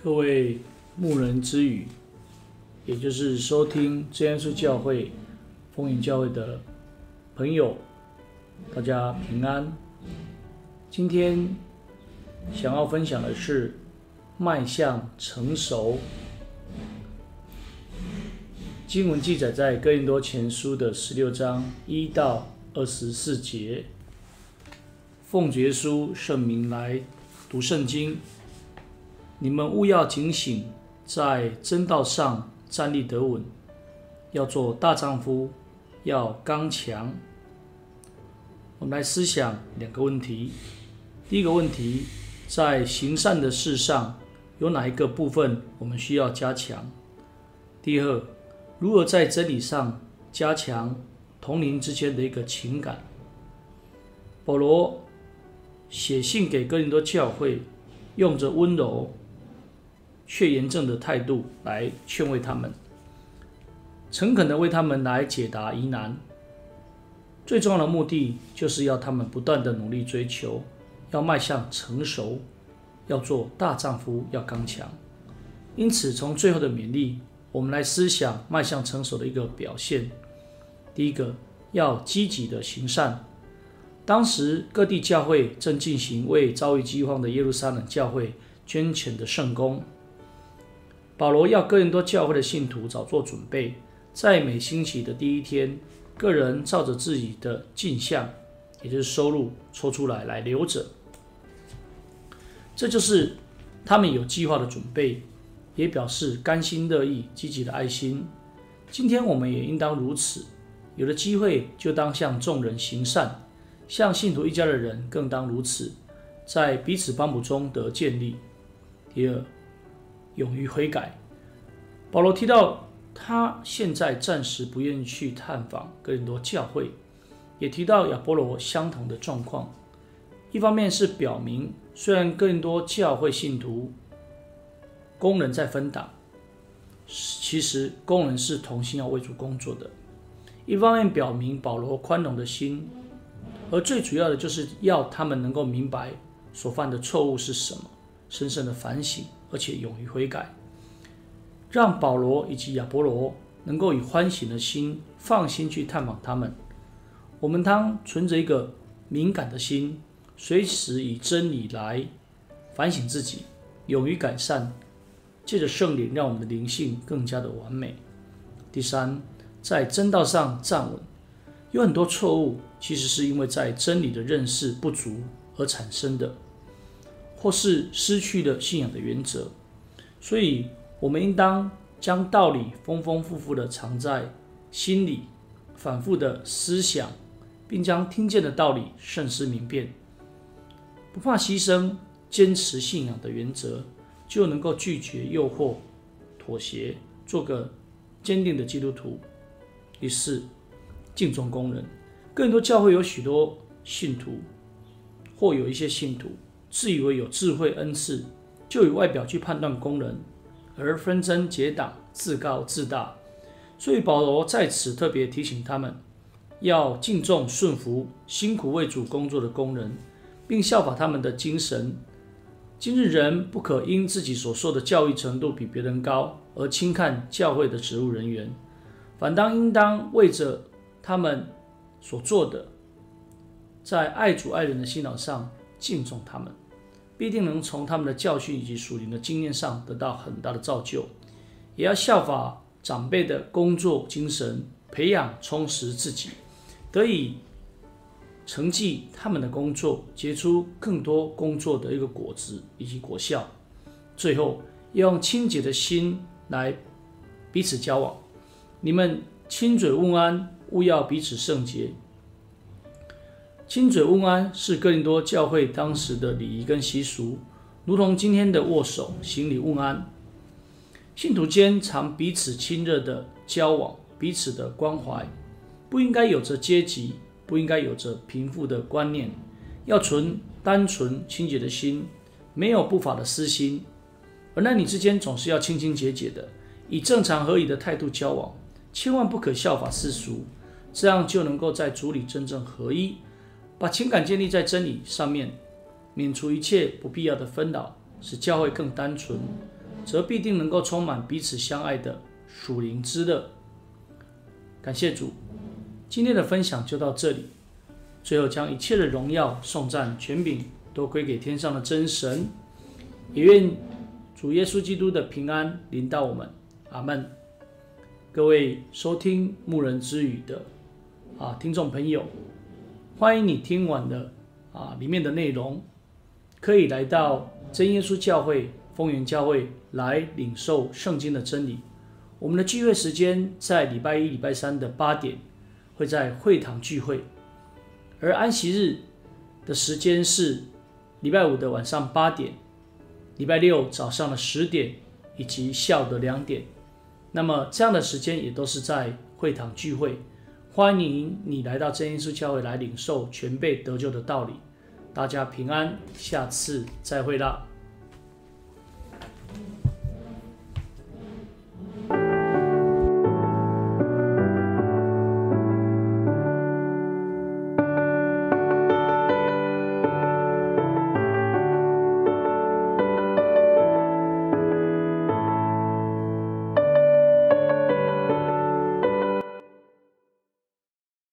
各位牧人之语，也就是收听真耶稣教会风云教会的朋友，大家平安。今天想要分享的是迈向成熟。经文记载在哥林多前书的十六章一到二十四节。奉耶稣圣名来读圣经。你们务要警醒，在真道上站立得稳，要做大丈夫，要刚强。我们来思想两个问题。第一个问题，在行善的事上，有哪一个部分我们需要加强？第二，如何在真理上加强同龄之间的一个情感？保罗写信给哥林多教会，用着温柔，却严正的态度来劝慰他们，诚恳的为他们来解答疑难。最重要的目的就是要他们不断的努力追求，要迈向成熟，要做大丈夫，要刚强。因此，从最后的勉励，我们来思想迈向成熟的一个表现。第一个，要积极的行善。当时各地教会正进行为遭遇饥荒的耶路撒冷教会捐钱的圣工。保罗要哥林多教会的信徒早做准备，在每星期的第一天，个人照着自己的进项，也就是收入抽出来来留着。这就是他们有计划的准备，也表示甘心乐意、积极的爱心。今天我们也应当如此，有了机会就当向众人行善，向信徒一家的人更当如此，在彼此帮补中得建立。第二。勇于悔改。保罗提到，他现在暂时不愿意去探访哥林多教会，也提到亚波罗相同的状况。一方面是表明，虽然哥林多教会信徒工人在分党，其实工人是同心要为主工作的。一方面表明保罗宽容的心，而最主要的就是要他们能够明白所犯的错误是什么，深深的反省。而且勇于悔改，让保罗以及亚波罗能够以欢喜的心放心去探访他们。我们当存着一个敏感的心，随时以真理来反省自己，勇于改善，借着圣灵让我们的灵性更加的完美。第三，在真道上站稳，有很多错误其实是因为在真理的认识不足而产生的。或是失去了信仰的原则，所以我们应当将道理丰丰富富的藏在心里，反复的思想，并将听见的道理慎思明辨，不怕牺牲，坚持信仰的原则，就能够拒绝诱惑、妥协，做个坚定的基督徒。第四，敬重工人。更多教会有许多信徒，或有一些信徒。自以为有智慧恩赐，就以外表去判断工人，而纷争结党，自高自大。所以保罗在此特别提醒他们，要敬重顺服辛苦为主工作的工人，并效法他们的精神。今日人不可因自己所受的教育程度比别人高而轻看教会的职务人员，反当应当为着他们所做的，在爱主爱人的心脑上。敬重他们，必定能从他们的教训以及属灵的经验上得到很大的造就。也要效法长辈的工作精神，培养充实自己，得以承继他们的工作，结出更多工作的一个果子以及果效。最后，要用清洁的心来彼此交往。你们亲嘴问安，务要彼此圣洁。亲嘴问安是哥林多教会当时的礼仪跟习俗，如同今天的握手、行礼问安。信徒间常彼此亲热的交往，彼此的关怀，不应该有着阶级，不应该有着贫富的观念，要存单纯清洁的心，没有不法的私心。而男女之间总是要清清洁洁的，以正常合宜的态度交往，千万不可效法世俗，这样就能够在主里真正合一。把情感建立在真理上面，免除一切不必要的纷扰，使教会更单纯。则必定能够充满彼此相爱的属灵之乐。感谢主，今天的分享就到这里。最后，将一切的荣耀、颂赞、权柄都归给天上的真神，也愿主耶稣基督的平安临到我们。阿门。各位收听牧人之语的啊听众朋友，欢迎你听完了啊里面的内容，可以来到真耶稣教会、丰原教会来领受圣经的真理。我们的聚会时间在礼拜一、礼拜三的八点，会在会堂聚会；而安息日的时间是礼拜五的晚上八点，礼拜六早上的十点，以及下午的两点。那么这样的时间也都是在会堂聚会。欢迎你来到真耶稣教会来领受全备得救的道理。大家平安，下次再会啦。